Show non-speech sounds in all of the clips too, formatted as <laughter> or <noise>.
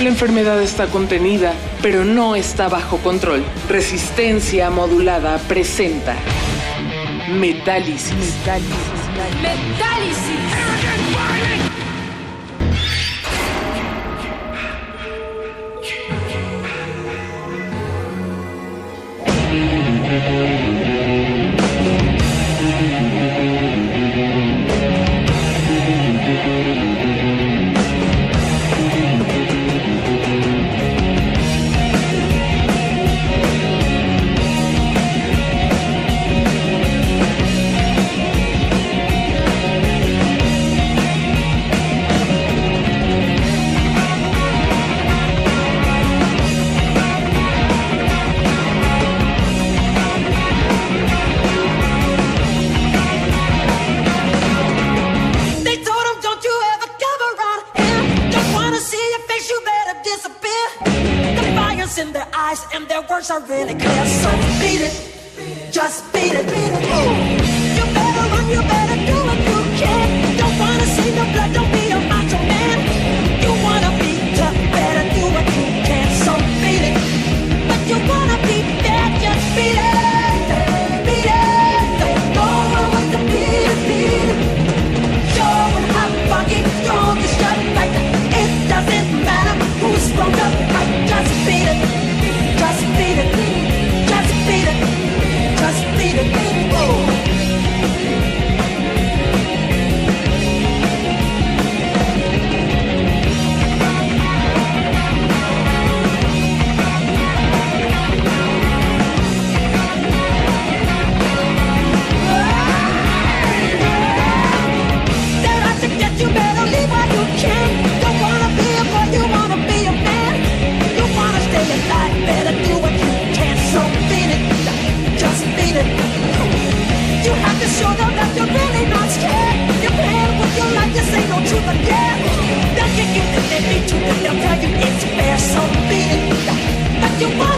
La enfermedad está contenida, pero no está bajo control. Resistencia modulada presenta Metálisis. Metálisis. They eyes and their words are really clear. So beat it, just beat it. Ooh. You show them that you're really not scared. You're playing with your life, this ain't no truth and dare. They'll kick you if they need to, they'll tell you it's fair, so be it. But you want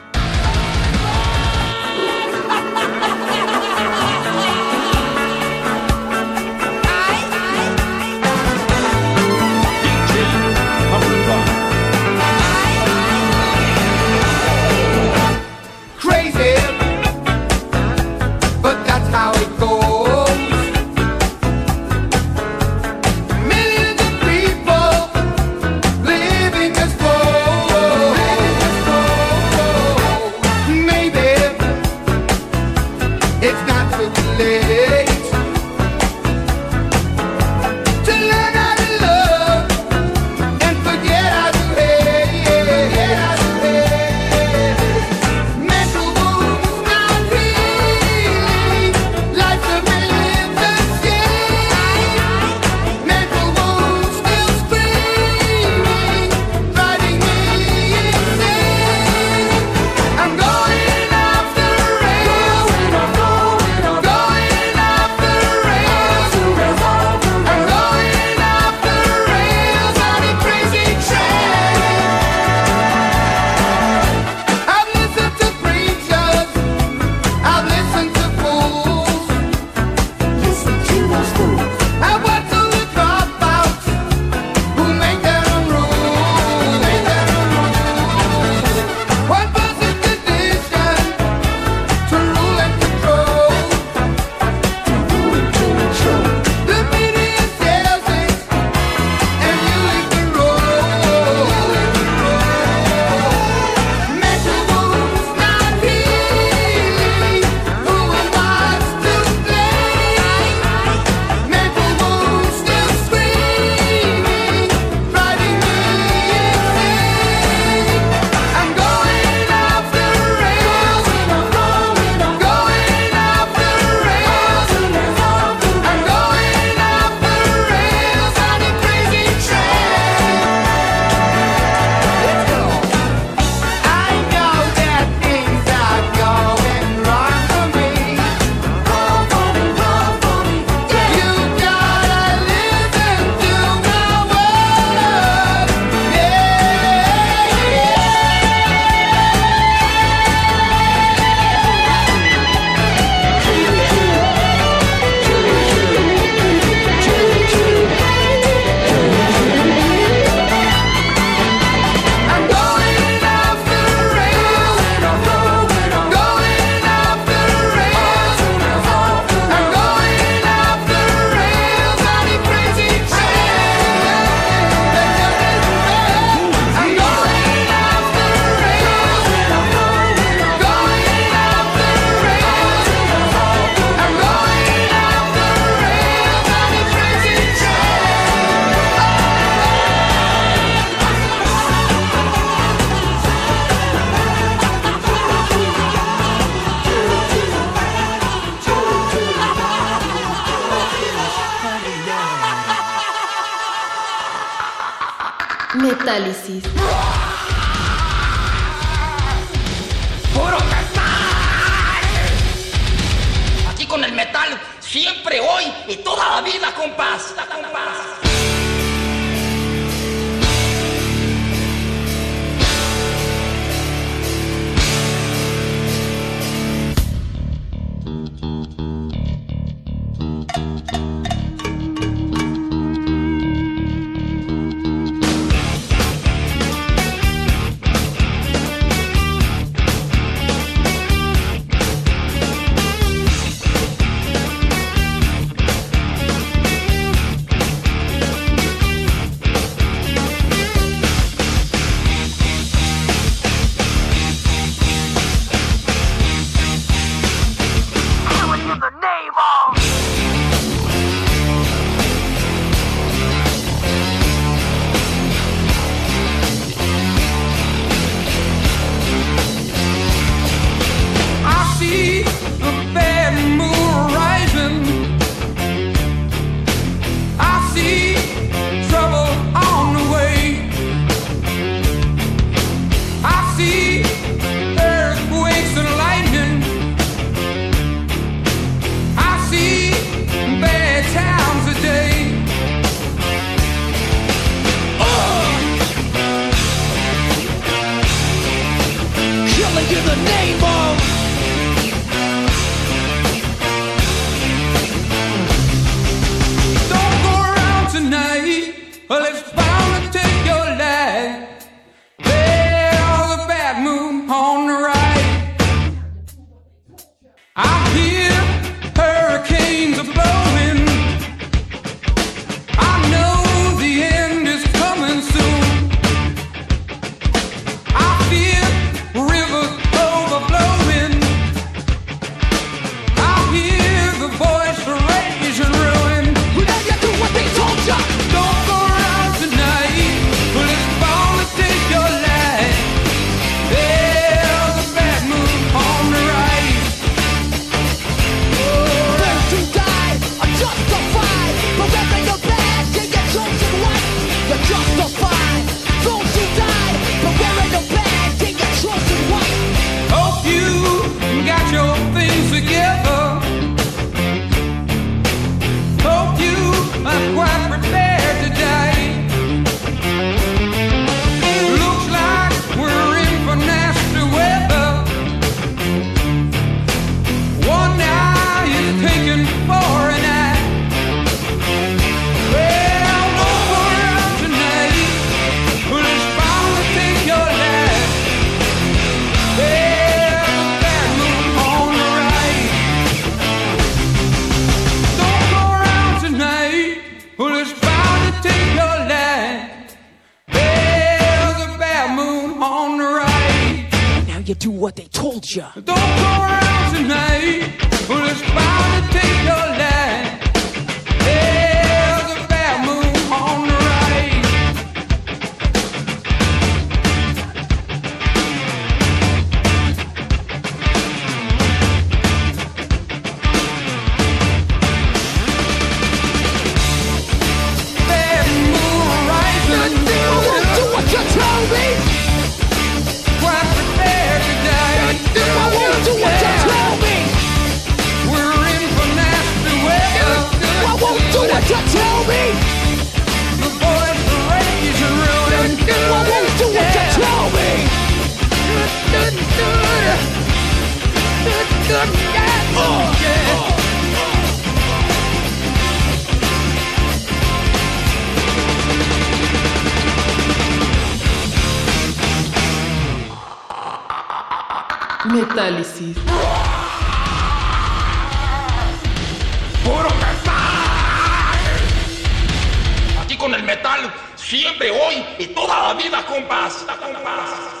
Metal, siempre, hoy y toda la vida, compás. compás.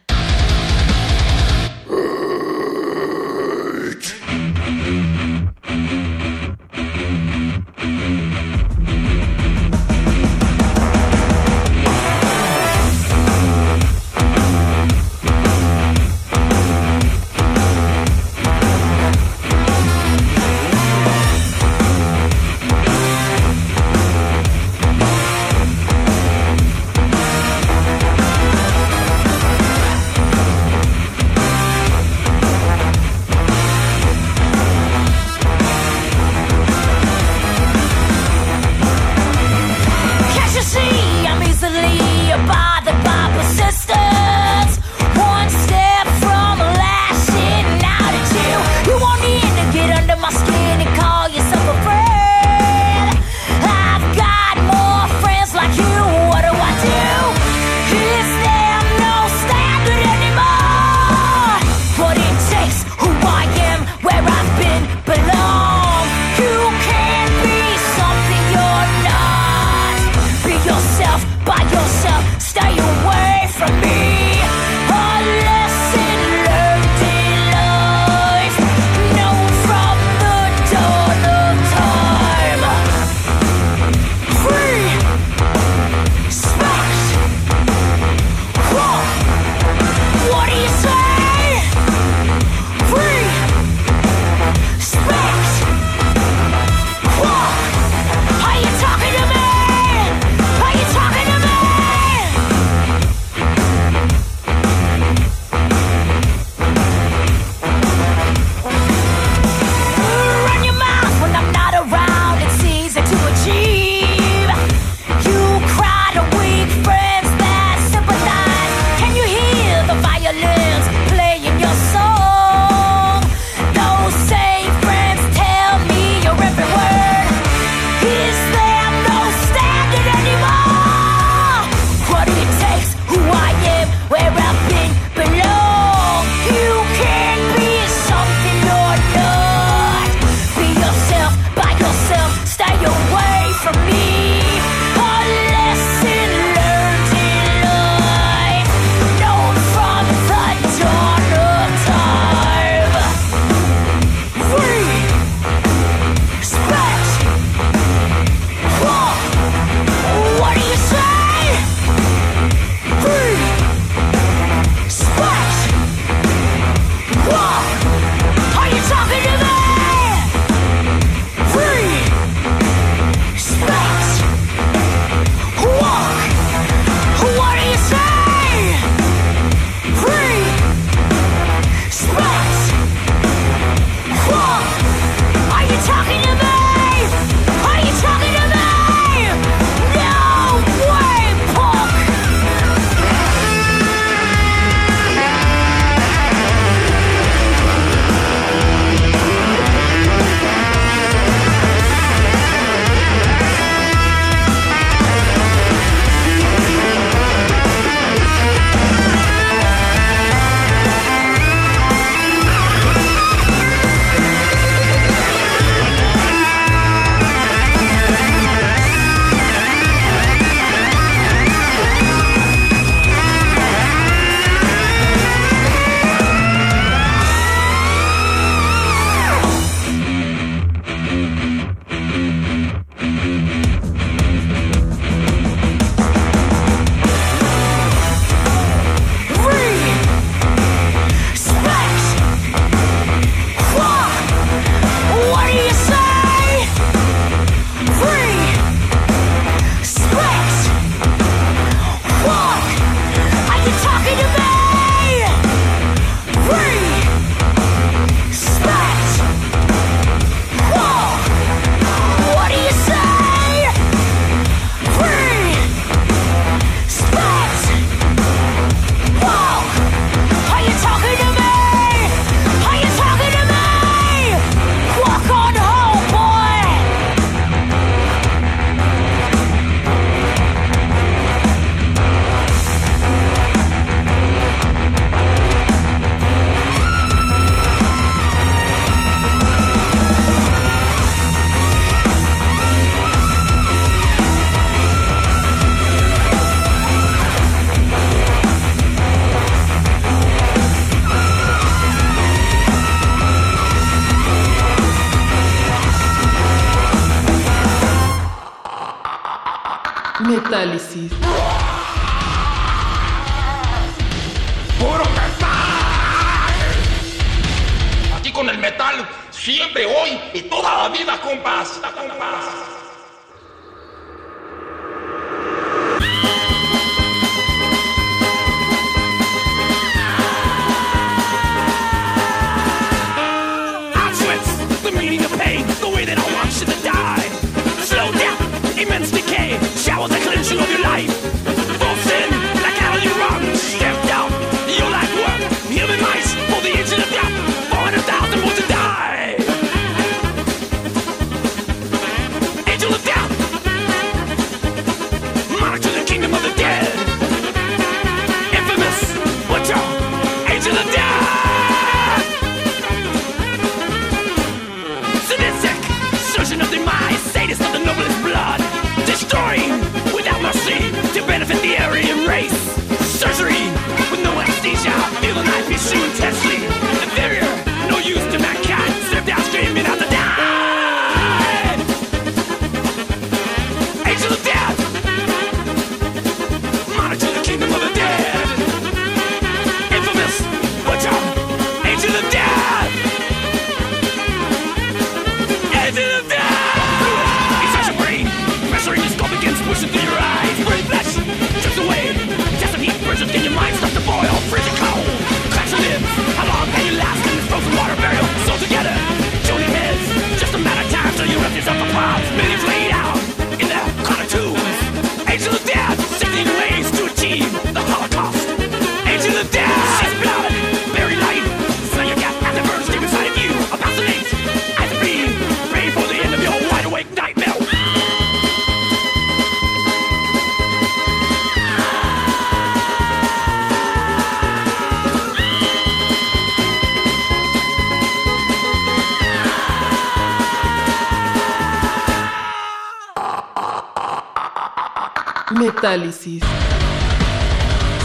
Metálisis.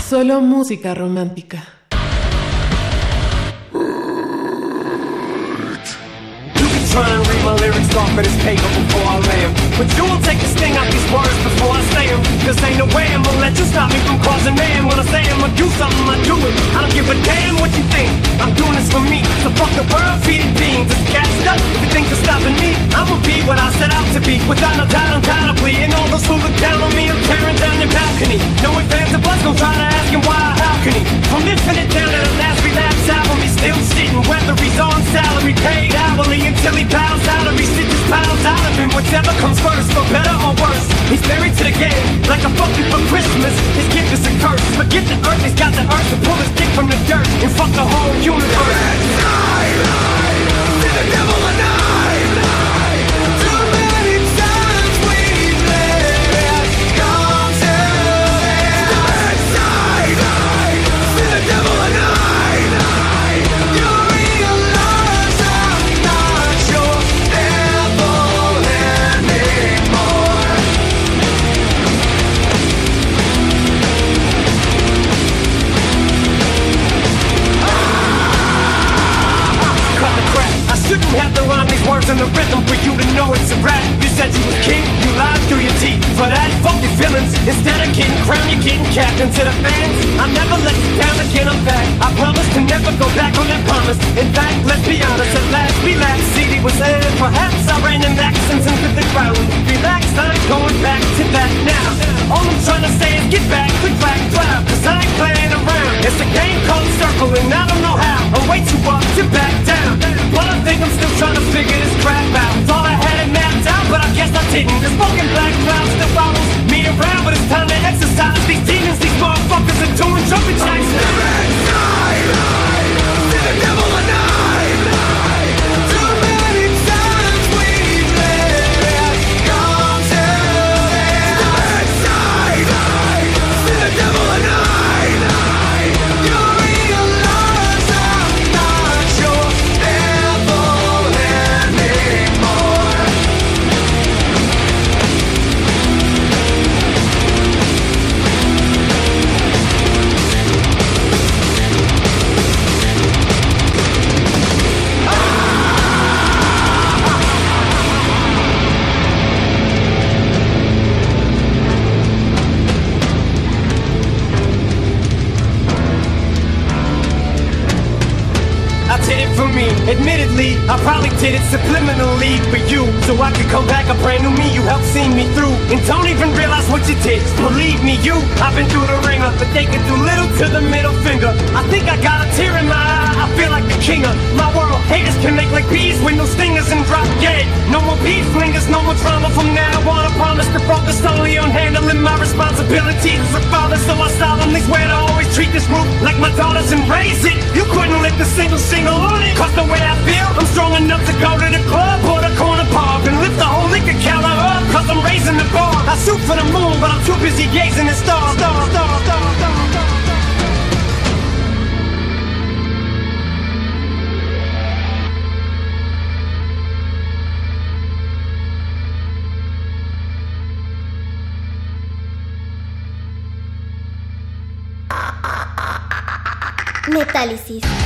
Solo música romántica. You can try and read my lyrics off of this paper before I lay 'em. But you will take the sting out these words before I say 'em. Cause ain't no way I'm gonna let you stop me from causing man. When I say I'm gonna do something, I do it. I don't give a damn what you think. I'm doing this for me. So fuck the world feeding beings. It's gassed up. If you think you're stopping me, I'ma be what I set out to be. Without no doubt, undoubtedly. And all those who look down on me, I'm tearing down your balcony. No advance of us, don't try to ask him why or how can he. From infinite down to the last relapse album, he's still sitting. Whether he's on salary, paid hourly until he bows out or he stitches piles out of him. Whichever comes first, for better or worse. He's married to the game, like a fucking for Christmas. His gift is a curse. Forget the earth, he's got the earth to pull his dick from the dirt and fuck the whole universe. Cut shouldn't have to rhyme these words in the rhythm for you to know it's a rap. You said you was king, you lied through your teeth. For that, fuck your feelings. Instead of getting crowned, you're getting captain to the fans. I never let you down again, I'm back. I promise to never go back on that promise. In fact, let's be honest, at last we laughed. CD was in. Perhaps I ran in accents into the ground. Relax, I'm going back to that now. All I'm trying to say is get back, quick back, clap. Cause I ain't playing around. It's a game called circling, I don't know how. I'm way too up to back down. But I think I'm still trying to figure this crap out. Thought I had it mapped out, but I guess I didn't. This fucking black cloud still follows me around, but it's time to exercise these demons. These motherfuckers are doing jumping jacks. mean, admittedly, I probably did it subliminally for you. So I could come back a brand new me, you helped see me through. And don't even realize what you did. Believe me, you, I've been through the ringer, but they can do little to the middle finger. I think I got a tear in my eye, I feel like the king of my world. Haters can make like bees with no stingers and drop dead. No more beef flingers, no more drama from now on. I promise to focus solely on handling my responsibilities as a father, so I solemnly swear to always treat this group like my daughters and raise it. You couldn't lift a single single on it. Cause the way I feel, I'm strong enough to go to the club or the corner and lift the whole liquor counter up. Cause I'm raising the bar. I shoot for the moon, but I'm too busy gazing at stars, stars, stars, stars, stars. Metálisis.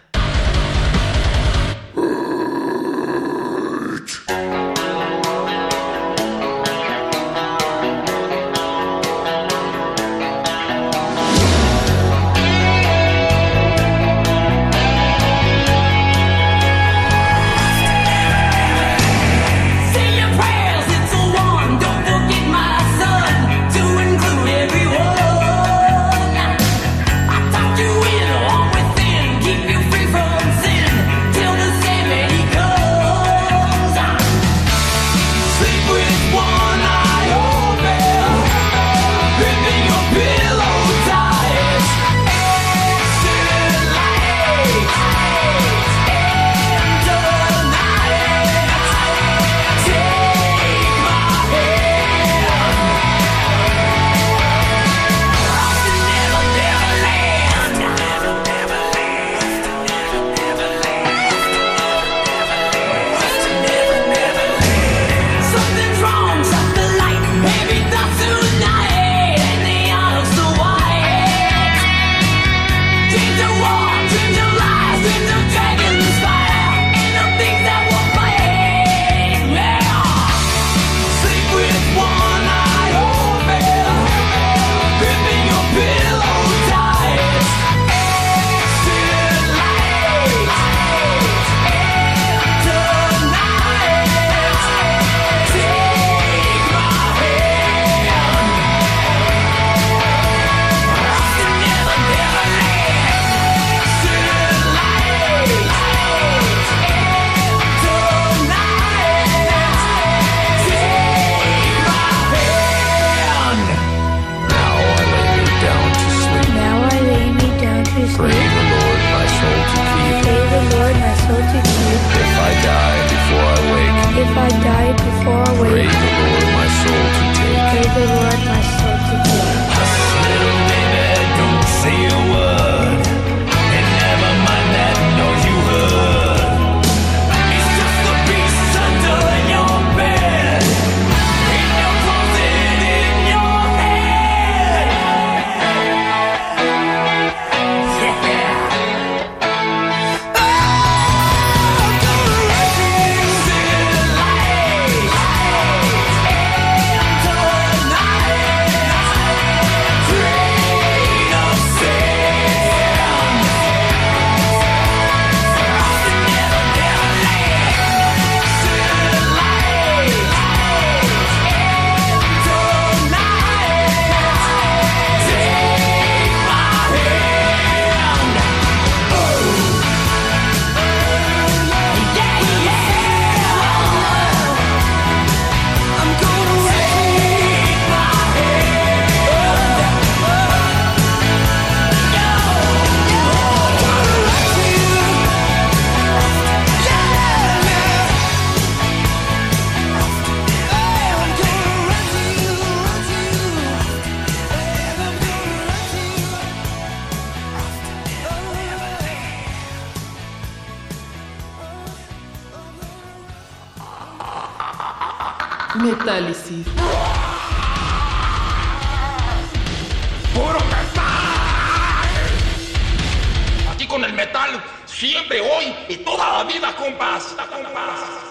Metálisis. ¡Puro metal! Aquí con el metal, siempre, hoy y toda la vida, compas. Compas.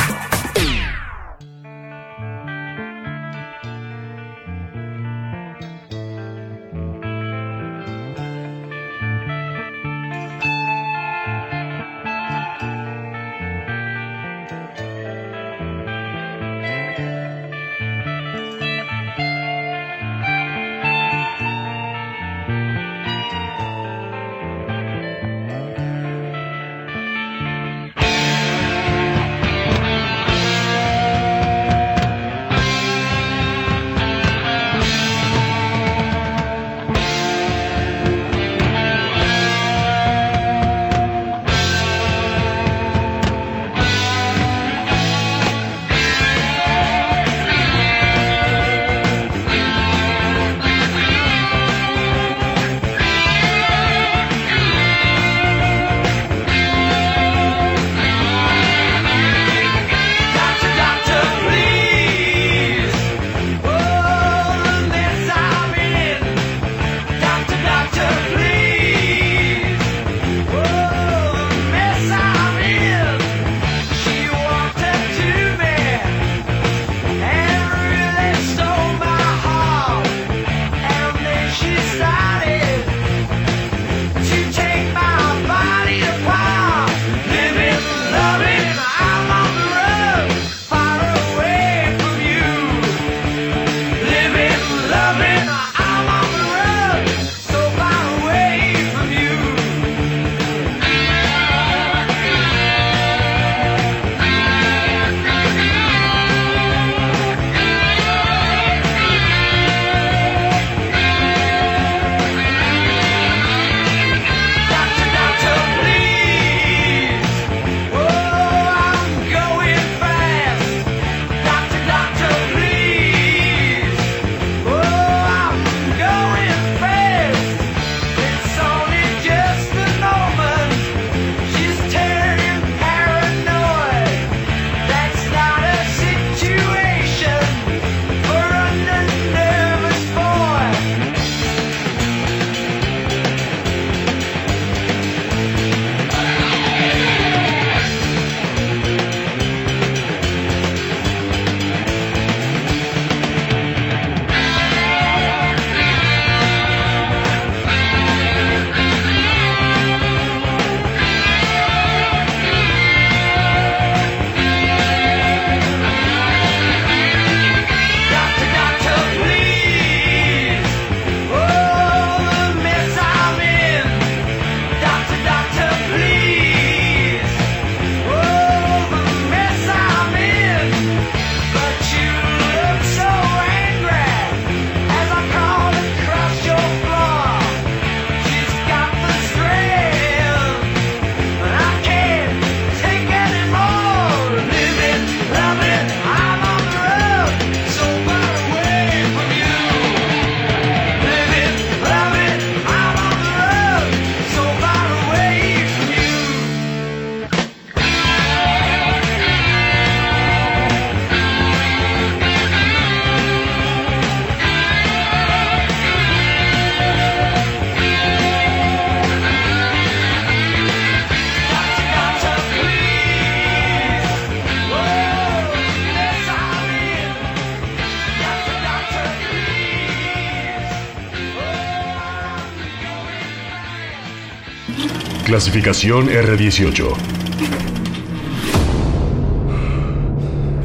Clasificación R18.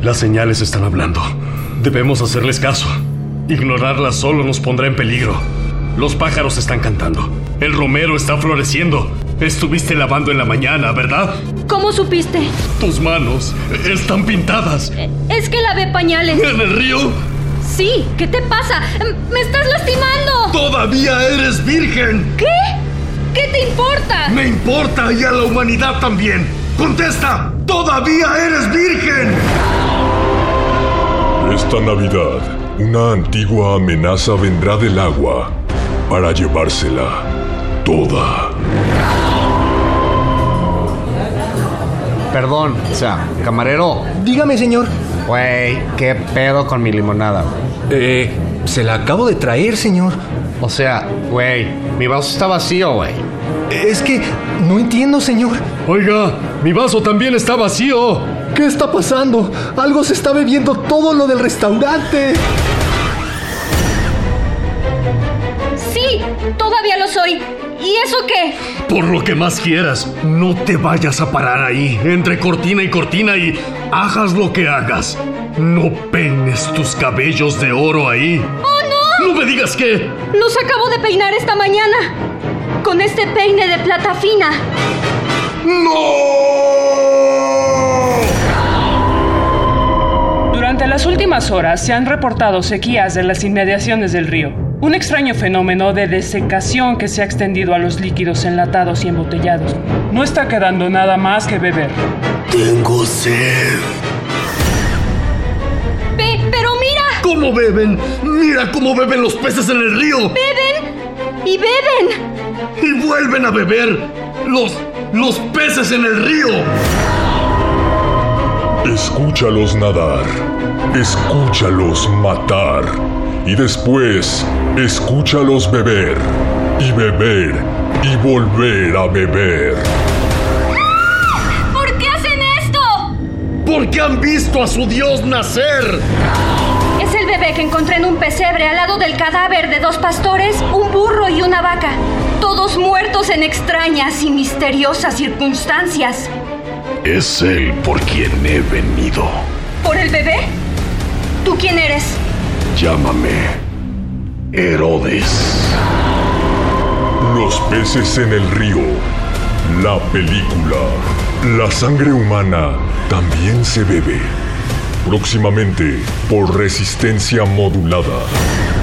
Las señales están hablando. Debemos hacerles caso. Ignorarlas solo nos pondrá en peligro. Los pájaros están cantando. El romero está floreciendo. Estuviste lavando en la mañana, ¿verdad? ¿Cómo supiste? Tus manos están pintadas. Es que lavé pañales. ¿En el río? Sí, ¿qué te pasa? ¡Me estás lastimando! ¡Todavía eres virgen! ¿Qué? ¿Qué te importa? Me importa y a la humanidad también. ¡Contesta! ¡Todavía eres virgen! Esta Navidad, una antigua amenaza vendrá del agua para llevársela toda. Perdón, o sea, camarero. Dígame, señor. Güey, ¿qué pedo con mi limonada? Eh, se la acabo de traer, señor. O sea, güey, mi vaso está vacío, güey. Es que no entiendo, señor. Oiga, mi vaso también está vacío. ¿Qué está pasando? Algo se está bebiendo todo lo del restaurante. Sí, todavía lo soy. ¿Y eso qué? Por lo que más quieras, no te vayas a parar ahí, entre cortina y cortina y hagas lo que hagas. No peines tus cabellos de oro ahí. ¡Oh, me digas que... Los acabo de peinar esta mañana. Con este peine de plata fina. Durante las últimas horas se han reportado sequías en las inmediaciones del río. Un extraño fenómeno de desecación que se ha extendido a los líquidos enlatados y embotellados. No está quedando nada más que beber. Tengo sed. ¿Cómo beben? Mira cómo beben los peces en el río. Beben y beben. Y vuelven a beber los los peces en el río. Escúchalos nadar, escúchalos matar y después escúchalos beber y beber y volver a beber. ¿Por qué hacen esto? Porque han visto a su dios nacer. Que encontré en un pesebre al lado del cadáver de dos pastores, un burro y una vaca. Todos muertos en extrañas y misteriosas circunstancias. Es él por quien he venido. ¿Por el bebé? ¿Tú quién eres? Llámame Herodes. Los peces en el río. La película. La sangre humana también se bebe. Próximamente por resistencia modulada.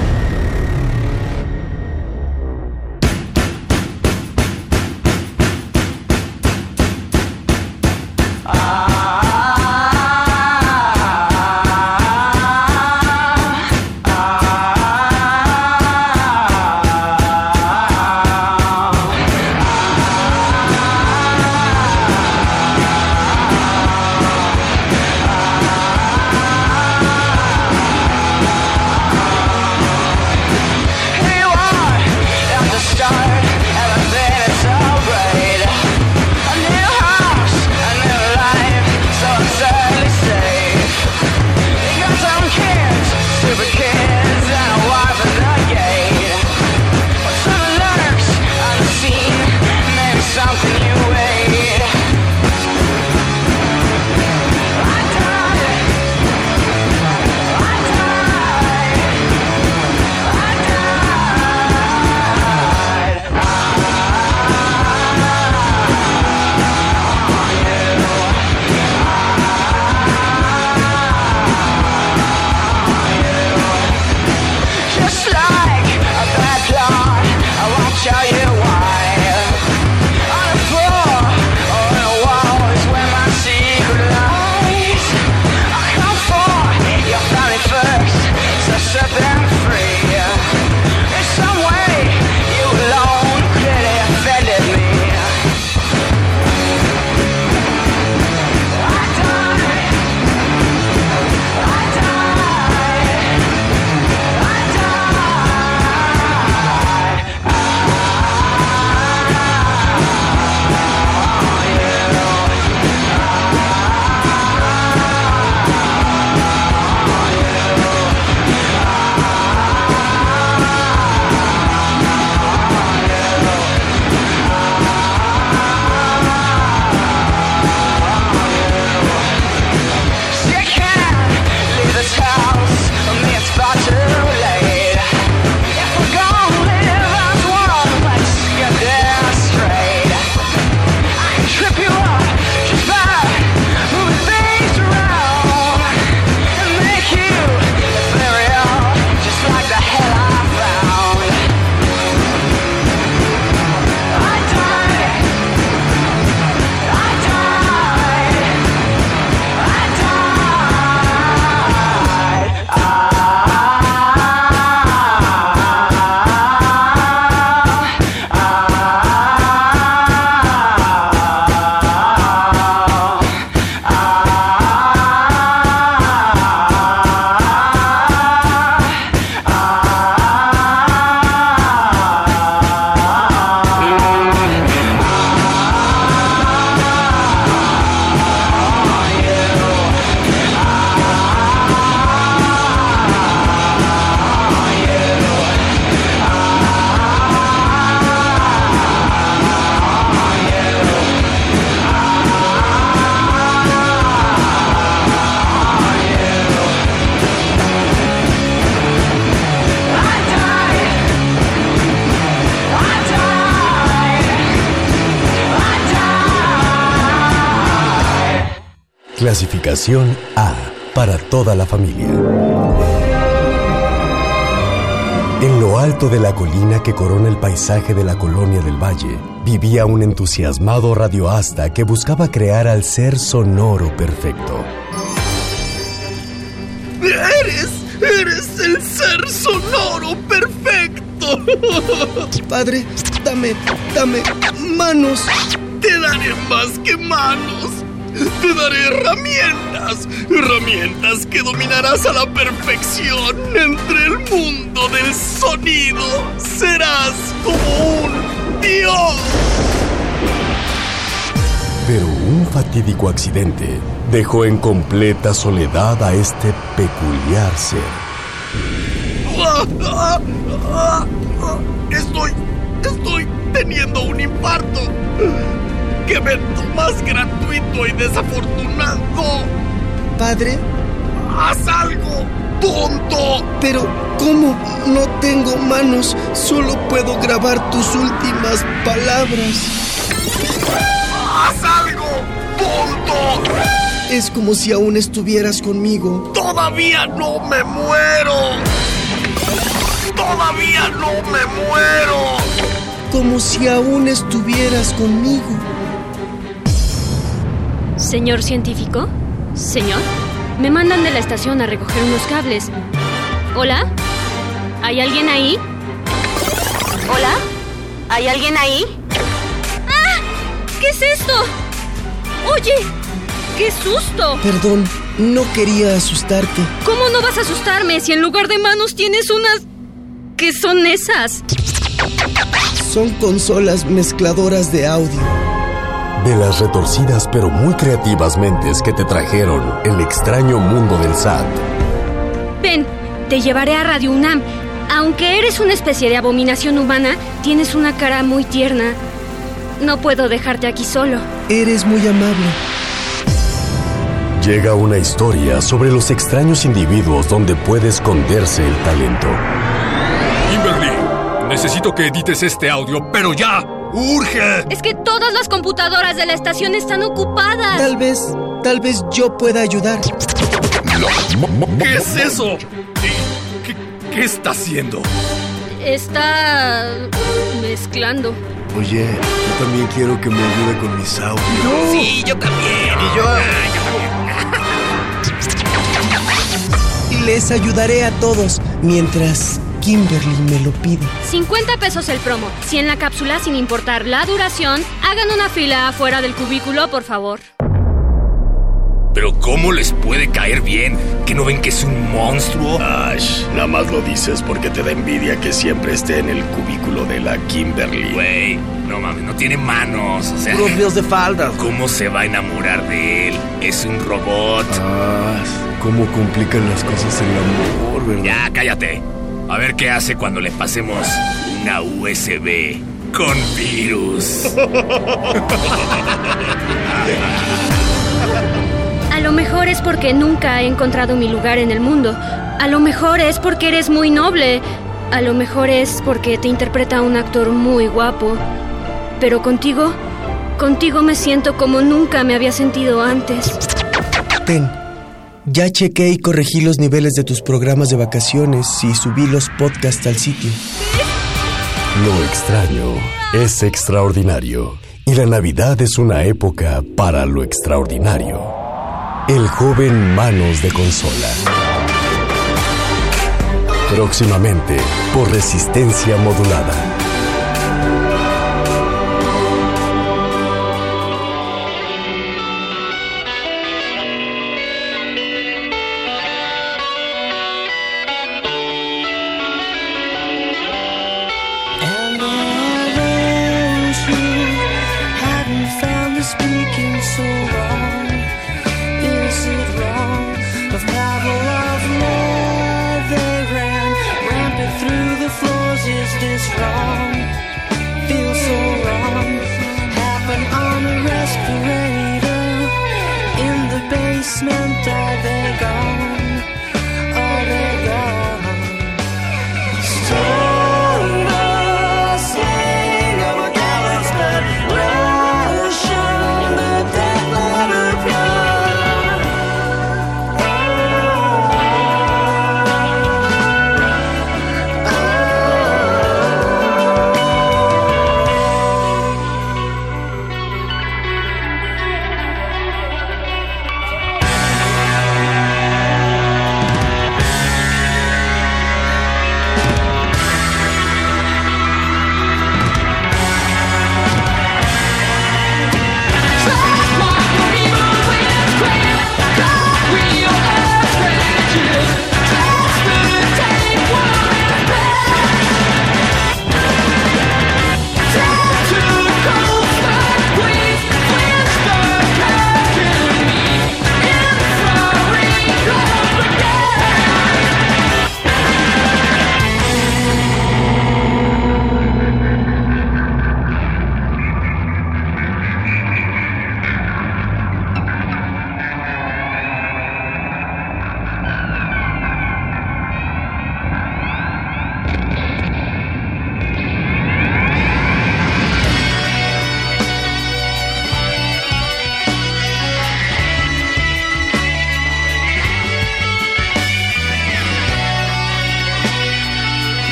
Clasificación A para toda la familia. En lo alto de la colina que corona el paisaje de la colonia del Valle, vivía un entusiasmado radioasta que buscaba crear al ser sonoro perfecto. ¡Eres! ¡Eres el ser sonoro perfecto! <laughs> Padre, dame, dame manos. Te daré más que manos. Te daré herramientas. Herramientas que dominarás a la perfección. Entre el mundo del sonido serás como un dios. Pero un fatídico accidente dejó en completa soledad a este peculiar ser. Estoy. Estoy teniendo un infarto. ¡Qué evento más gratuito y desafortunado! Padre, ¡Haz algo! ¡Tonto! pero ¿cómo? No tengo manos. Solo puedo grabar tus últimas palabras. ¡Haz algo! ¡Tonto! Es como si aún estuvieras conmigo. ¡Todavía no me muero! ¡Todavía no me muero! Como si aún estuvieras conmigo. Señor científico, señor, me mandan de la estación a recoger unos cables. ¿Hola? ¿Hay alguien ahí? ¿Hola? ¿Hay alguien ahí? ¡Ah! ¿Qué es esto? Oye, qué susto. Perdón, no quería asustarte. ¿Cómo no vas a asustarme si en lugar de manos tienes unas... ¿Qué son esas? Son consolas mezcladoras de audio. De las retorcidas pero muy creativas mentes que te trajeron el extraño mundo del SAT. Ven, te llevaré a Radio UNAM. Aunque eres una especie de abominación humana, tienes una cara muy tierna. No puedo dejarte aquí solo. Eres muy amable. Llega una historia sobre los extraños individuos donde puede esconderse el talento. Kimberly, necesito que edites este audio, pero ya. ¡Urge! Es que todas las computadoras de la estación están ocupadas. Tal vez, tal vez yo pueda ayudar. ¿Qué es eso? ¿Qué, qué está haciendo? Está mezclando. Oye, yo también quiero que me ayude con mis audios. Sí, yo también. Y yo. Y les ayudaré a todos mientras Kimberly me lo pide. 50 pesos el promo. Si en la cápsula, sin importar la duración, hagan una fila afuera del cubículo, por favor. Pero ¿cómo les puede caer bien? ¿Que no ven que es un monstruo? Ash, nada más lo dices porque te da envidia que siempre esté en el cubículo de la Kimberly. Güey, no mames, no tiene manos. O sea, Puros de faldas. ¿cómo se va a enamorar de él? Es un robot. Ah, cómo complican las cosas el amor, ¿verdad? Ya, cállate. A ver qué hace cuando le pasemos una USB con virus. A lo mejor es porque nunca he encontrado mi lugar en el mundo. A lo mejor es porque eres muy noble. A lo mejor es porque te interpreta un actor muy guapo. Pero contigo, contigo me siento como nunca me había sentido antes. Ten. Ya chequé y corregí los niveles de tus programas de vacaciones y subí los podcasts al sitio. Lo extraño es extraordinario y la Navidad es una época para lo extraordinario. El joven Manos de Consola. Próximamente por resistencia modulada.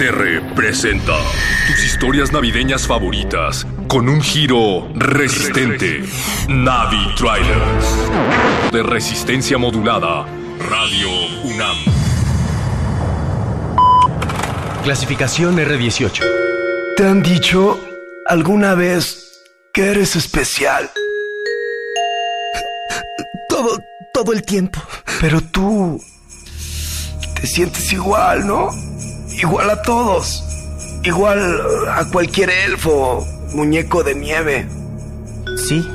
Producciones R presenta tus historias navideñas favoritas con un giro resistente. Navi Trailers. De resistencia modulada. Radio UNAM. Clasificación R18. ¿Te han dicho alguna vez que eres especial? Todo, todo el tiempo. Pero tú te sientes igual, ¿no? Igual a todos. Igual a cualquier elfo, muñeco de nieve. Sí. <laughs>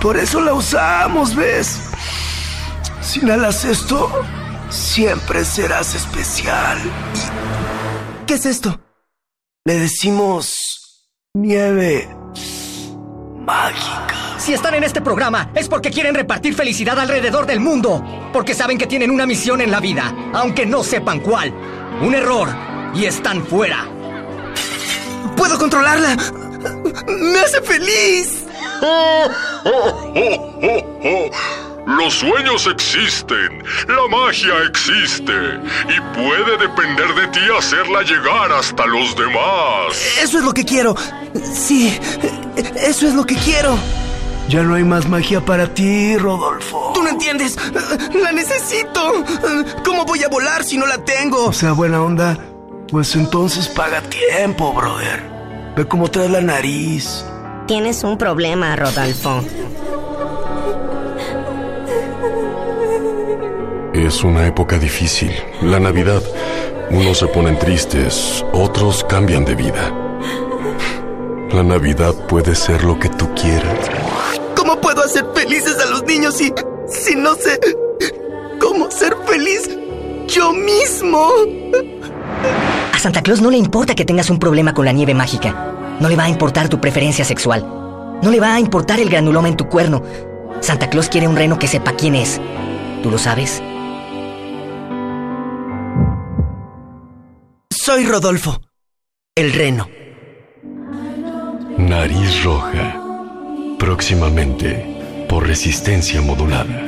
Por eso la usamos, ¿ves? Si inhalas esto, siempre serás especial. ¿Qué es esto? Le decimos nieve mágica. Si están en este programa es porque quieren repartir felicidad alrededor del mundo, porque saben que tienen una misión en la vida, aunque no sepan cuál. Un error y están fuera. ¡Puedo controlarla! ¡Me hace feliz! Los sueños existen, la magia existe y puede depender de ti hacerla llegar hasta los demás. Eso es lo que quiero. Sí, eso es lo que quiero. Ya no hay más magia para ti, Rodolfo. Tú no entiendes. La necesito. ¿Cómo voy a volar si no la tengo? O sea, buena onda. Pues entonces paga tiempo, brother. Ve cómo trae la nariz. Tienes un problema, Rodolfo. Es una época difícil, la Navidad. Unos se ponen tristes, otros cambian de vida. La Navidad puede ser lo que tú quieras. ¿Cómo puedo hacer felices a los niños si, si no sé cómo ser feliz yo mismo? A Santa Claus no le importa que tengas un problema con la nieve mágica. No le va a importar tu preferencia sexual. No le va a importar el granuloma en tu cuerno. Santa Claus quiere un reno que sepa quién es. ¿Tú lo sabes? Soy Rodolfo, el reno. Nariz roja. Próximamente por resistencia modulada.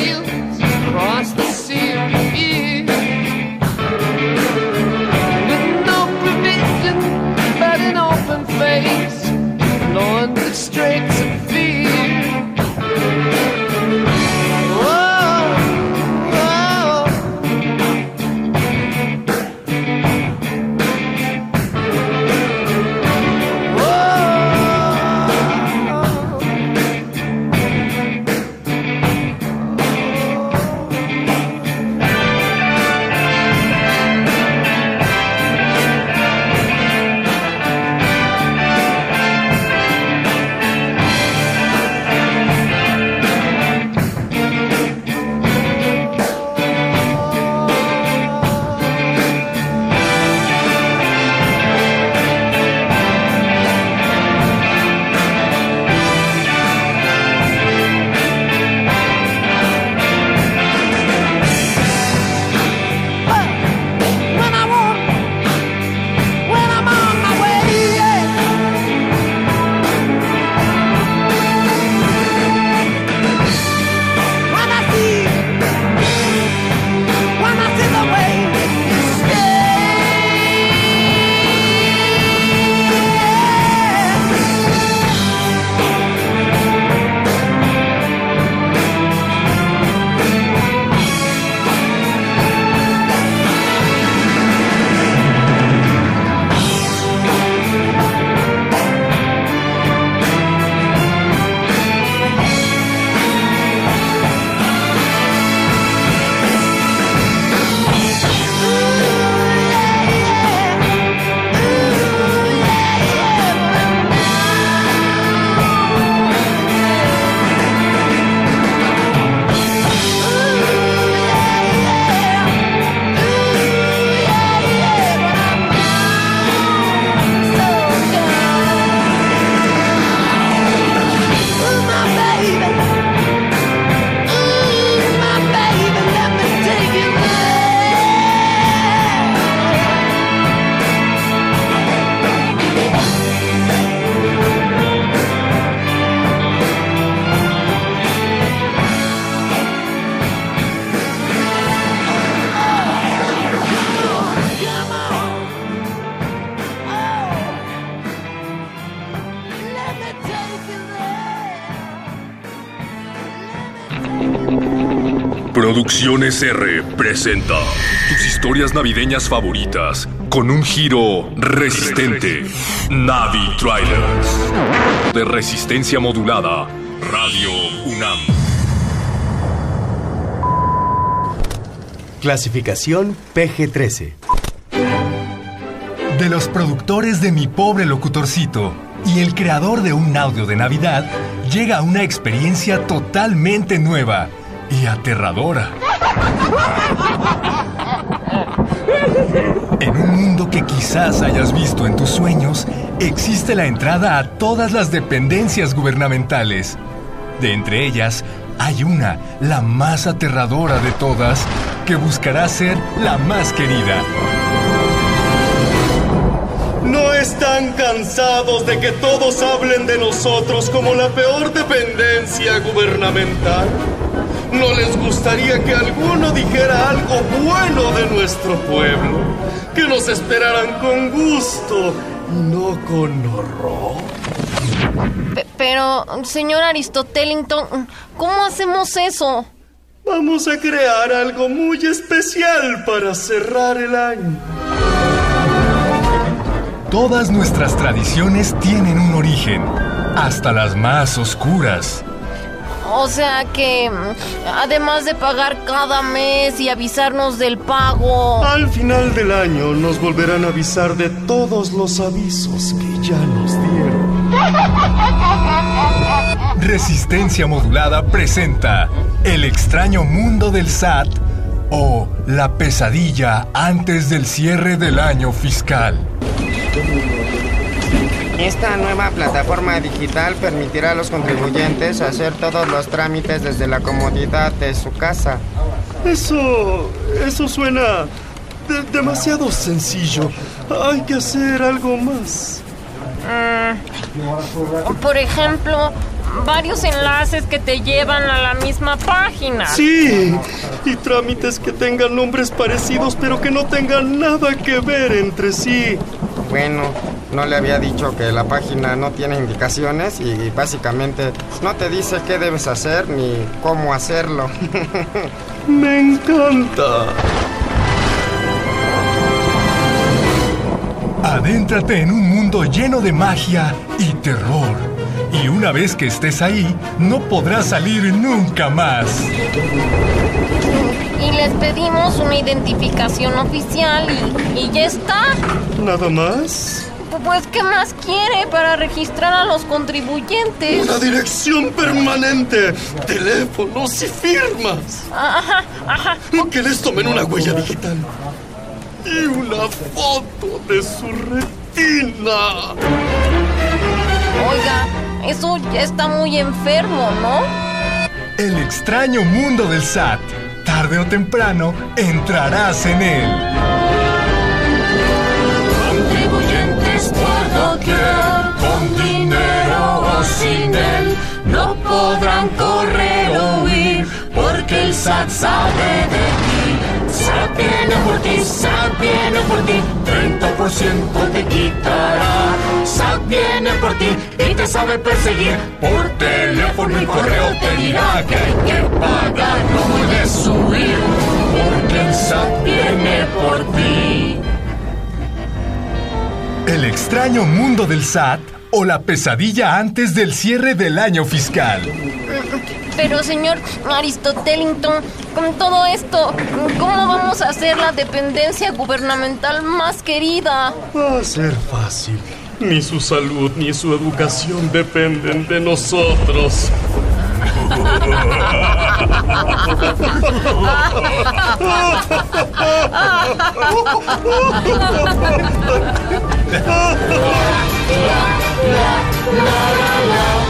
Cross. across Producciones R presenta tus historias navideñas favoritas con un giro resistente. Navi Trailers. De resistencia modulada. Radio UNAM. Clasificación PG-13. De los productores de Mi Pobre Locutorcito y el creador de un audio de Navidad, llega una experiencia totalmente nueva y aterradora. En un mundo que quizás hayas visto en tus sueños, existe la entrada a todas las dependencias gubernamentales. De entre ellas, hay una, la más aterradora de todas, que buscará ser la más querida. ¿No están cansados de que todos hablen de nosotros como la peor dependencia gubernamental? ¿No les gustaría que alguno dijera algo bueno de nuestro pueblo? Que nos esperaran con gusto y no con horror. Pe- Pero, señor Aristotelington, ¿cómo hacemos eso? Vamos a crear algo muy especial para cerrar el año. Todas nuestras tradiciones tienen un origen, hasta las más oscuras. O sea que, mm, además de pagar cada mes y avisarnos del pago... Al final del año nos volverán a avisar de todos los avisos que ya nos dieron. Resistencia Modulada presenta El extraño mundo del SAT o La pesadilla antes del cierre del año fiscal. Esta nueva plataforma digital permitirá a los contribuyentes hacer todos los trámites desde la comodidad de su casa. Eso. eso suena de- demasiado sencillo. Hay que hacer algo más. Mm, por ejemplo, varios enlaces que te llevan a la misma página. Sí, y trámites que tengan nombres parecidos pero que no tengan nada que ver entre sí. Bueno, no le había dicho que la página no tiene indicaciones y básicamente no te dice qué debes hacer ni cómo hacerlo. <laughs> Me encanta. Adéntrate en un mundo lleno de magia y terror. Y una vez que estés ahí, no podrás salir nunca más. Y les pedimos una identificación oficial y, y ya está. ¿Nada más? Pues, ¿qué más quiere para registrar a los contribuyentes? Una dirección permanente, teléfonos y firmas. Ajá, ajá. Que les tomen una huella digital. Y una foto de su retina. Oiga, eso ya está muy enfermo, ¿no? El extraño mundo del SAT. Tarde o temprano entrarás en él. Contribuyentes por doquier, con dinero o sin él, no podrán correr o huir, porque el SAT sabe de viene por ti, SAT viene por ti, 30% te quitará. SAT viene por ti y te sabe perseguir, por teléfono y correo te dirá que hay que pagar, no puedes huir, porque el SAT viene por ti. El extraño mundo del SAT o la pesadilla antes del cierre del año fiscal. Pero, señor Aristotelington, con todo esto, ¿cómo vamos a hacer la dependencia gubernamental más querida? Va a ser fácil. Ni su salud ni su educación dependen de nosotros. <laughs>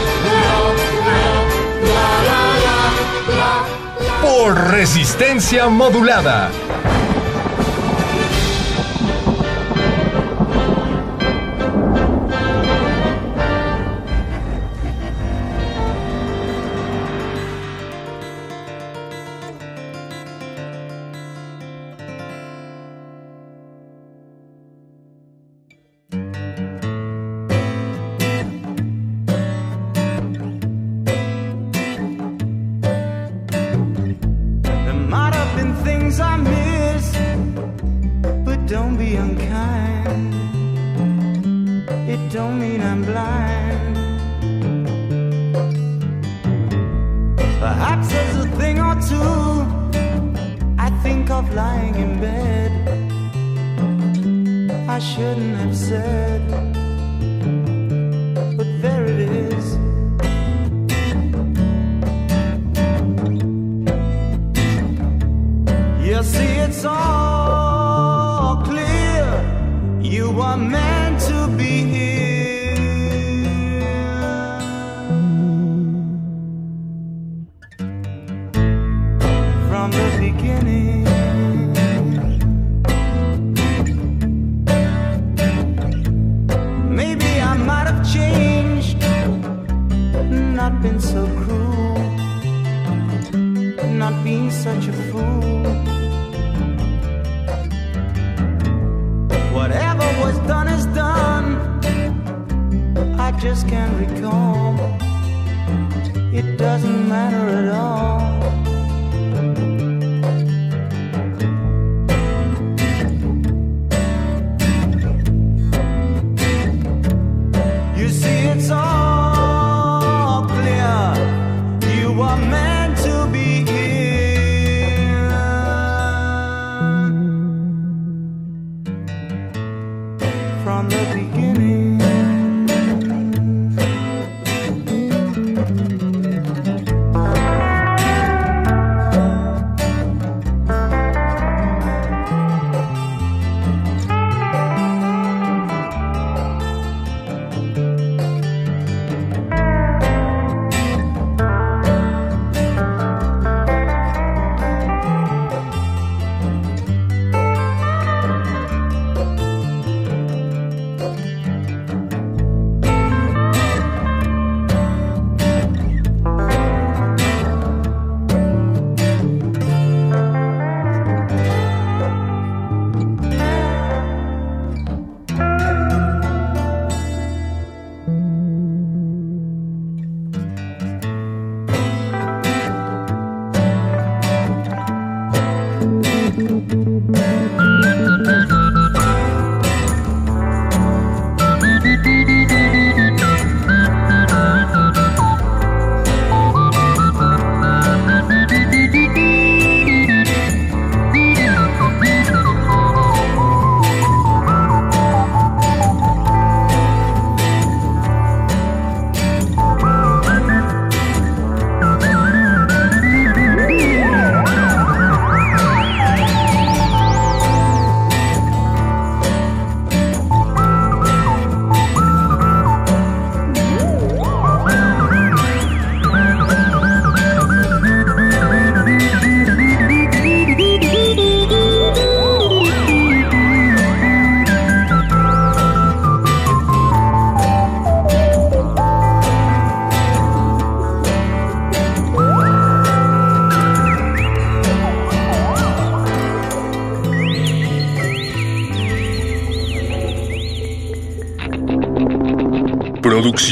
Por resistencia modulada.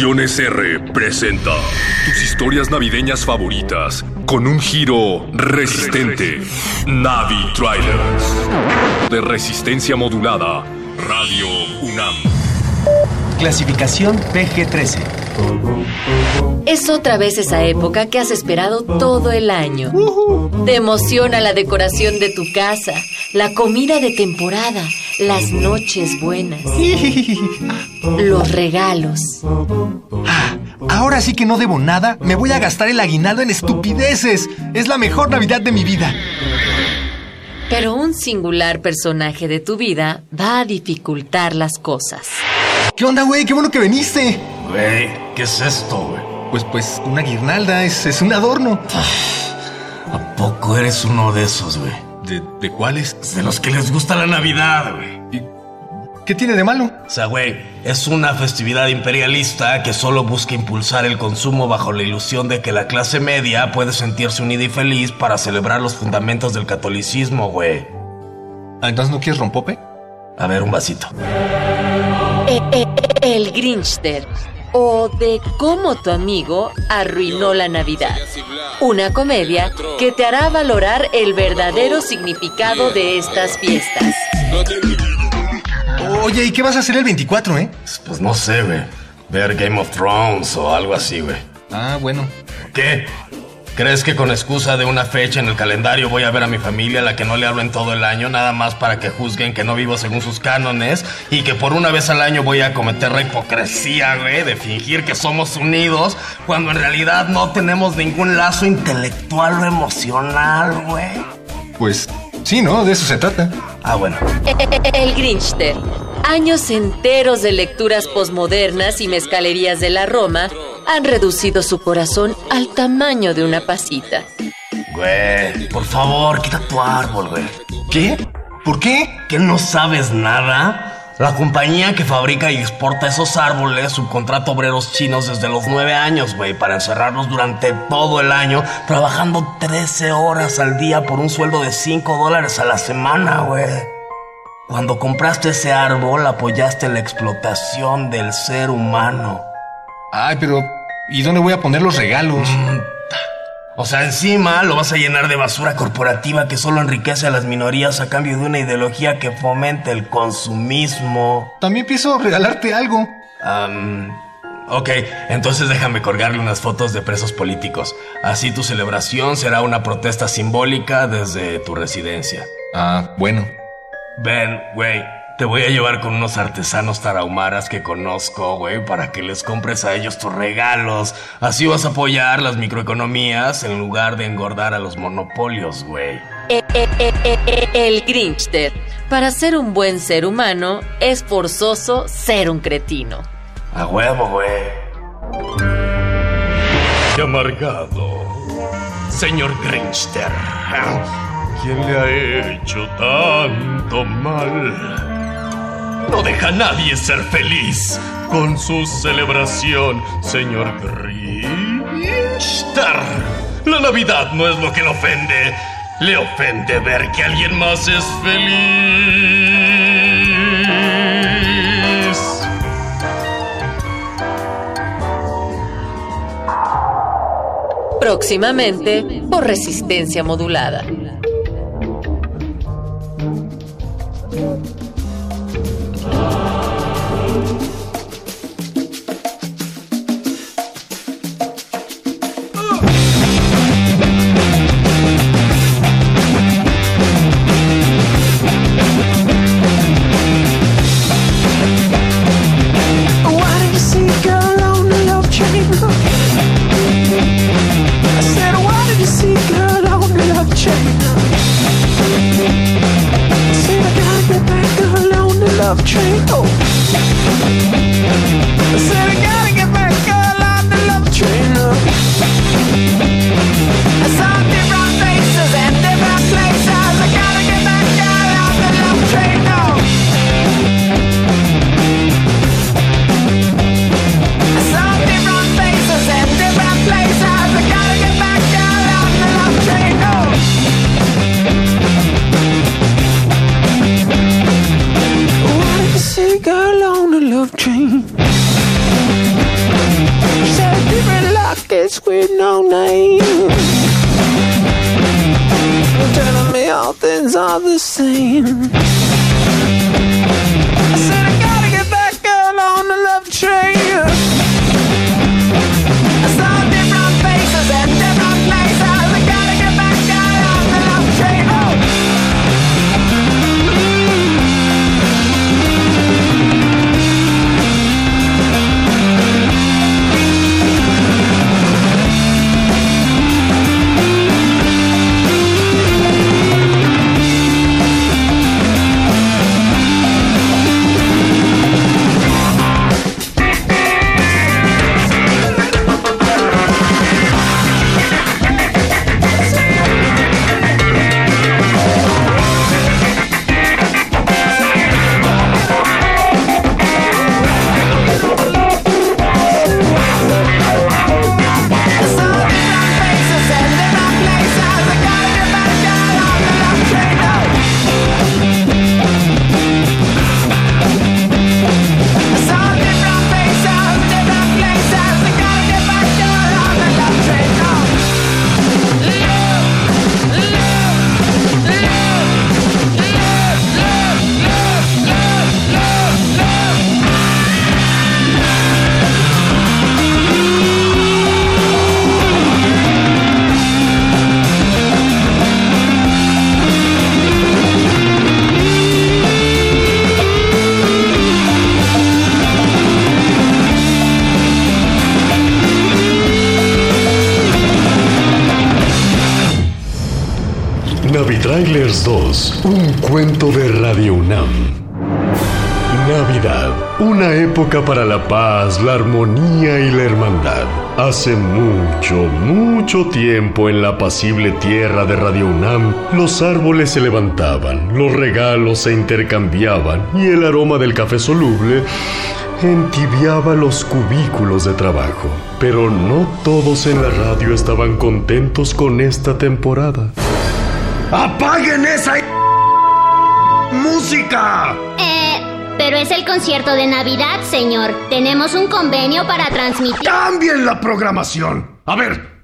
Producciones R presenta tus historias navideñas favoritas con un giro resistente. Navi Trailers. De resistencia modulada. Radio UNAM. Clasificación PG-13. Es otra vez esa época que has esperado todo el año. Te emociona la decoración de tu casa, la comida de temporada, las noches buenas, los regalos. Ahora sí que no debo nada, me voy a gastar el aguinaldo en estupideces. Es la mejor Navidad de mi vida. Pero un singular personaje de tu vida va a dificultar las cosas. ¿Qué onda, güey? Qué bueno que viniste. Güey, ¿qué es esto, güey? Pues, pues, una guirnalda, es, es un adorno. ¿A poco eres uno de esos, güey? ¿De, ¿De cuáles? De los que les gusta la Navidad, güey. ¿Qué tiene de malo? O sea, güey, es una festividad imperialista que solo busca impulsar el consumo bajo la ilusión de que la clase media puede sentirse unida y feliz para celebrar los fundamentos del catolicismo, güey. Ah, ¿Entonces no quieres rompope? A ver, un vasito. E- e- el Grinchster. o de cómo tu amigo arruinó la Navidad. Una comedia que te hará valorar el verdadero significado de estas fiestas. Oye, ¿y qué vas a hacer el 24, eh? Pues no sé, güey. Ver Game of Thrones o algo así, güey. Ah, bueno. ¿Qué? ¿Crees que con excusa de una fecha en el calendario voy a ver a mi familia, a la que no le hablo en todo el año, nada más para que juzguen que no vivo según sus cánones y que por una vez al año voy a cometer la hipocresía, güey, de fingir que somos unidos cuando en realidad no tenemos ningún lazo intelectual o emocional, güey? Pues sí, ¿no? De eso se trata. Ah, bueno. El Grinchter. Años enteros de lecturas posmodernas y mezcalerías de la Roma han reducido su corazón al tamaño de una pasita. Güey, por favor, quita tu árbol, güey. ¿Qué? ¿Por qué? ¿Que no sabes nada? La compañía que fabrica y exporta esos árboles subcontrata obreros chinos desde los nueve años, güey, para encerrarlos durante todo el año, trabajando 13 horas al día por un sueldo de 5 dólares a la semana, güey. Cuando compraste ese árbol, apoyaste la explotación del ser humano. Ay, pero ¿y dónde voy a poner los regalos? O sea, encima lo vas a llenar de basura corporativa que solo enriquece a las minorías a cambio de una ideología que fomenta el consumismo. También pienso regalarte algo. Um, ok, entonces déjame colgarle unas fotos de presos políticos. Así tu celebración será una protesta simbólica desde tu residencia. Ah, bueno. Ven, güey, te voy a llevar con unos artesanos tarahumaras que conozco, güey, para que les compres a ellos tus regalos. Así vas a apoyar las microeconomías en lugar de engordar a los monopolios, güey. El Grinchter. Para ser un buen ser humano, es forzoso ser un cretino. A huevo, güey. Qué amargado. Señor Grinchter. ¿Quién le ha hecho tanto mal? No deja a nadie ser feliz con su celebración, señor Grinchter. La Navidad no es lo que le ofende. Le ofende ver que alguien más es feliz. Próximamente por resistencia modulada. Love train. Oh. I said, I gotta get with no name. Telling me all things are the same. Un cuento de Radio UNAM. Navidad, una época para la paz, la armonía y la hermandad. Hace mucho, mucho tiempo en la apacible tierra de Radio UNAM, los árboles se levantaban, los regalos se intercambiaban y el aroma del café soluble entibiaba los cubículos de trabajo. Pero no todos en la radio estaban contentos con esta temporada. ¡Apaguen esa música! Eh, pero es el concierto de Navidad, señor. Tenemos un convenio para transmitir. ¡Cambien la programación! A ver,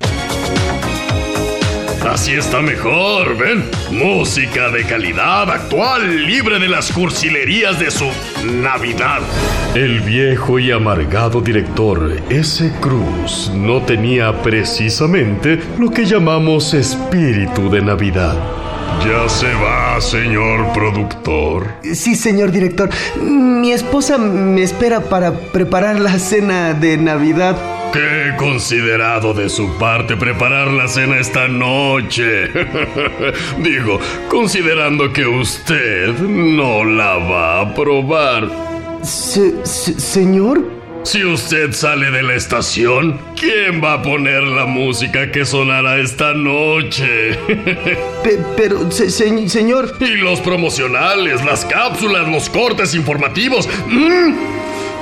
Así está mejor, ¿ven? Música de calidad actual, libre de las cursilerías de su Navidad. El viejo y amargado director S. Cruz no tenía precisamente lo que llamamos espíritu de Navidad. Ya se va, señor productor. Sí, señor director. Mi esposa me espera para preparar la cena de Navidad. Qué considerado de su parte preparar la cena esta noche. <laughs> Digo, considerando que usted no la va a probar. Se- se- ¿Señor? Si usted sale de la estación, ¿quién va a poner la música que sonará esta noche? <laughs> Pe- pero, se- se- señor... Y los promocionales, las cápsulas, los cortes informativos. ¿Mm?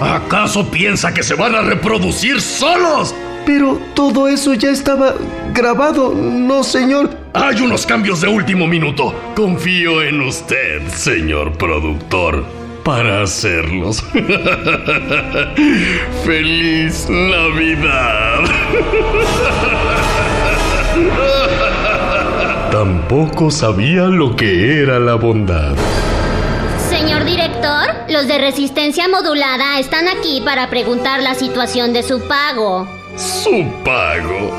¿Acaso piensa que se van a reproducir solos? Pero todo eso ya estaba grabado, ¿no, señor? Hay unos cambios de último minuto. Confío en usted, señor productor, para hacerlos. <laughs> ¡Feliz Navidad! <laughs> Tampoco sabía lo que era la bondad. Los de resistencia modulada están aquí para preguntar la situación de su pago. ¿Su pago?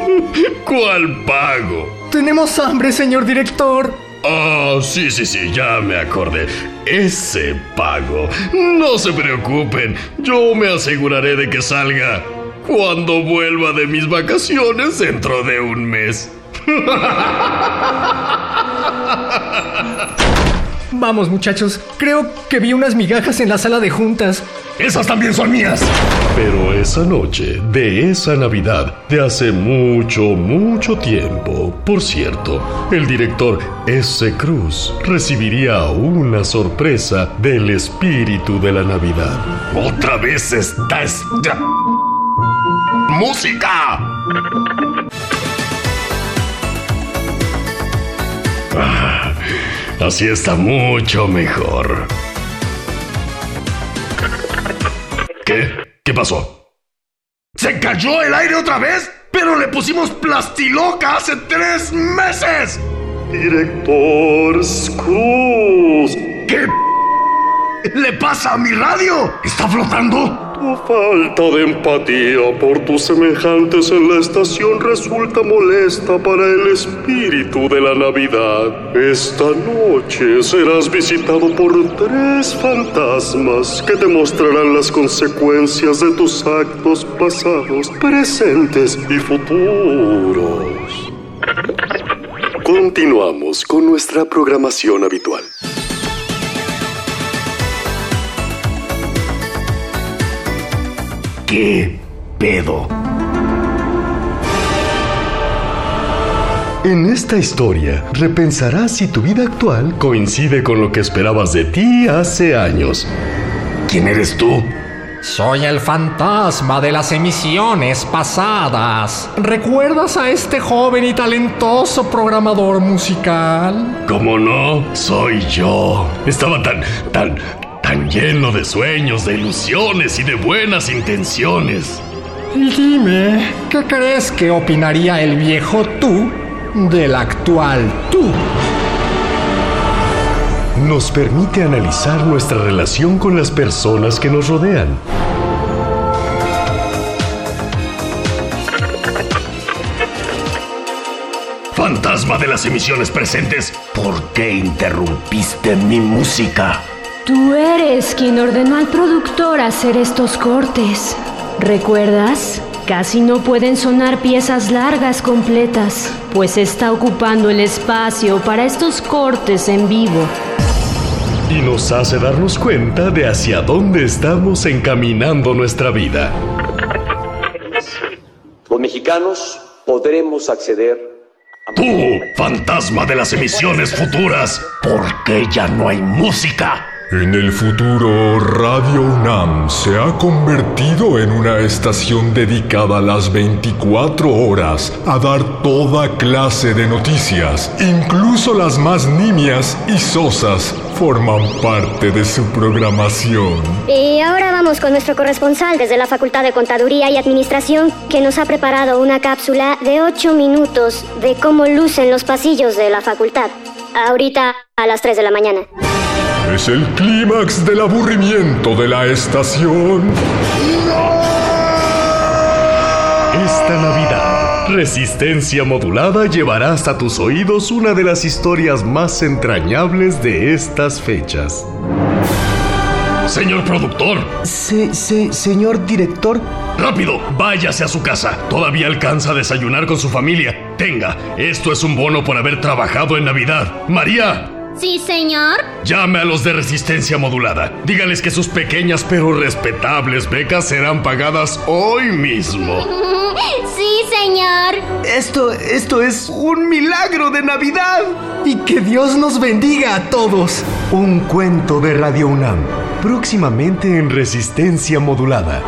<laughs> ¿Cuál pago? Tenemos hambre, señor director. Ah, sí, sí, sí, ya me acordé. Ese pago. No se preocupen, yo me aseguraré de que salga cuando vuelva de mis vacaciones dentro de un mes. <laughs> Vamos, muchachos. Creo que vi unas migajas en la sala de juntas. Esas también son mías. Pero esa noche, de esa Navidad, de hace mucho, mucho tiempo, por cierto, el director S. Cruz recibiría una sorpresa del espíritu de la Navidad. Otra vez está esta... ¡Música! Ah, así está mucho mejor. ¿Qué? ¿Qué pasó? ¿Se cayó el aire otra vez? Pero le pusimos plastiloca hace tres meses. Director Cruz. ¿Qué le pasa a mi radio? ¿Está flotando? Tu falta de empatía por tus semejantes en la estación resulta molesta para el espíritu de la Navidad. Esta noche serás visitado por tres fantasmas que te mostrarán las consecuencias de tus actos pasados, presentes y futuros. Continuamos con nuestra programación habitual. ¿Qué pedo? En esta historia, repensarás si tu vida actual coincide con lo que esperabas de ti hace años. ¿Quién eres tú? Soy el fantasma de las emisiones pasadas. ¿Recuerdas a este joven y talentoso programador musical? ¿Cómo no? Soy yo. Estaba tan, tan, tan lleno de sueños, de ilusiones y de buenas intenciones. Y dime, ¿qué crees que opinaría el viejo tú del actual tú? Nos permite analizar nuestra relación con las personas que nos rodean. Fantasma de las emisiones presentes, ¿por qué interrumpiste mi música? Tú eres quien ordenó al productor hacer estos cortes. ¿Recuerdas? Casi no pueden sonar piezas largas completas, pues está ocupando el espacio para estos cortes en vivo. Y nos hace darnos cuenta de hacia dónde estamos encaminando nuestra vida. Los mexicanos podremos acceder Tú, fantasma de las emisiones futuras, ¿por qué ya no hay música? En el futuro, Radio UNAM se ha convertido en una estación dedicada a las 24 horas a dar toda clase de noticias. Incluso las más nimias y sosas forman parte de su programación. Y ahora vamos con nuestro corresponsal desde la Facultad de Contaduría y Administración, que nos ha preparado una cápsula de 8 minutos de cómo lucen los pasillos de la facultad. Ahorita a las 3 de la mañana. Es el clímax del aburrimiento de la estación. Esta Navidad, Resistencia Modulada llevará hasta tus oídos una de las historias más entrañables de estas fechas. Señor productor. Se, se, señor director. Rápido, váyase a su casa. Todavía alcanza a desayunar con su familia. Tenga, esto es un bono por haber trabajado en Navidad. María, Sí, señor. Llame a los de resistencia modulada. Dígales que sus pequeñas pero respetables becas serán pagadas hoy mismo. <laughs> Sí, señor. Esto, esto es un milagro de Navidad. Y que Dios nos bendiga a todos. Un cuento de Radio UNAM. Próximamente en resistencia modulada.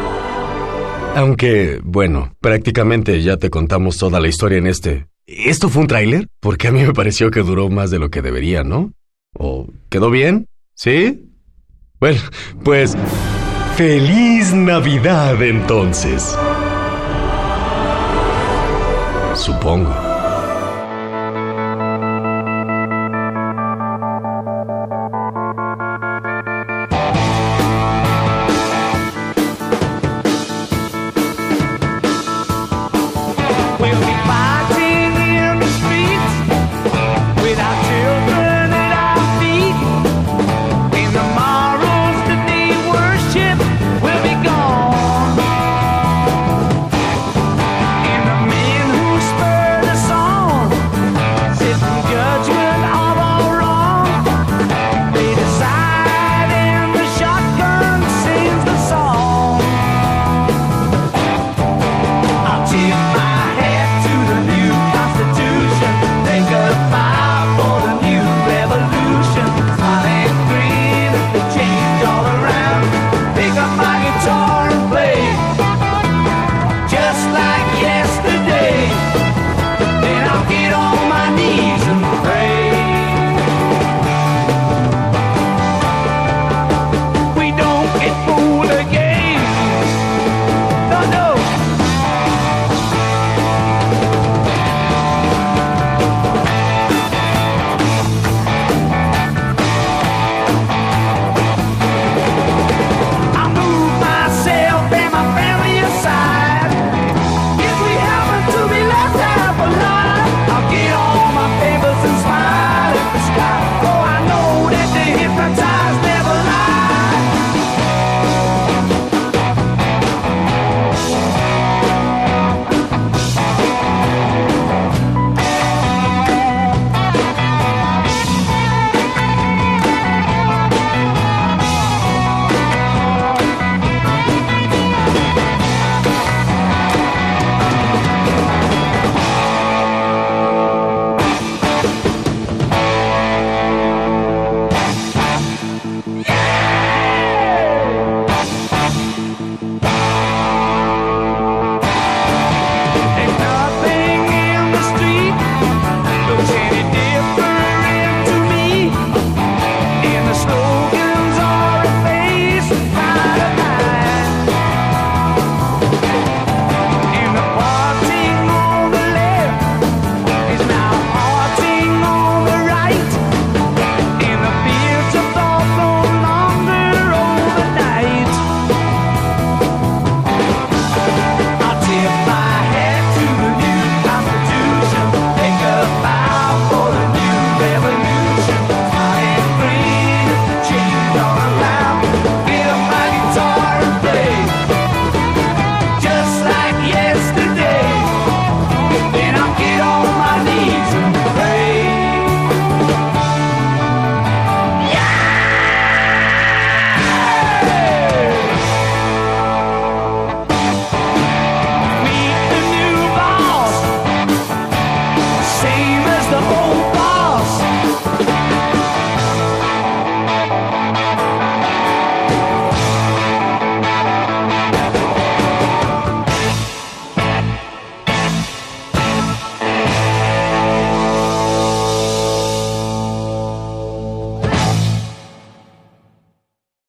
Aunque, bueno, prácticamente ya te contamos toda la historia en este. ¿Esto fue un tráiler? Porque a mí me pareció que duró más de lo que debería, ¿no? ¿O quedó bien? ¿Sí? Bueno, pues... ¡Feliz Navidad entonces! Supongo.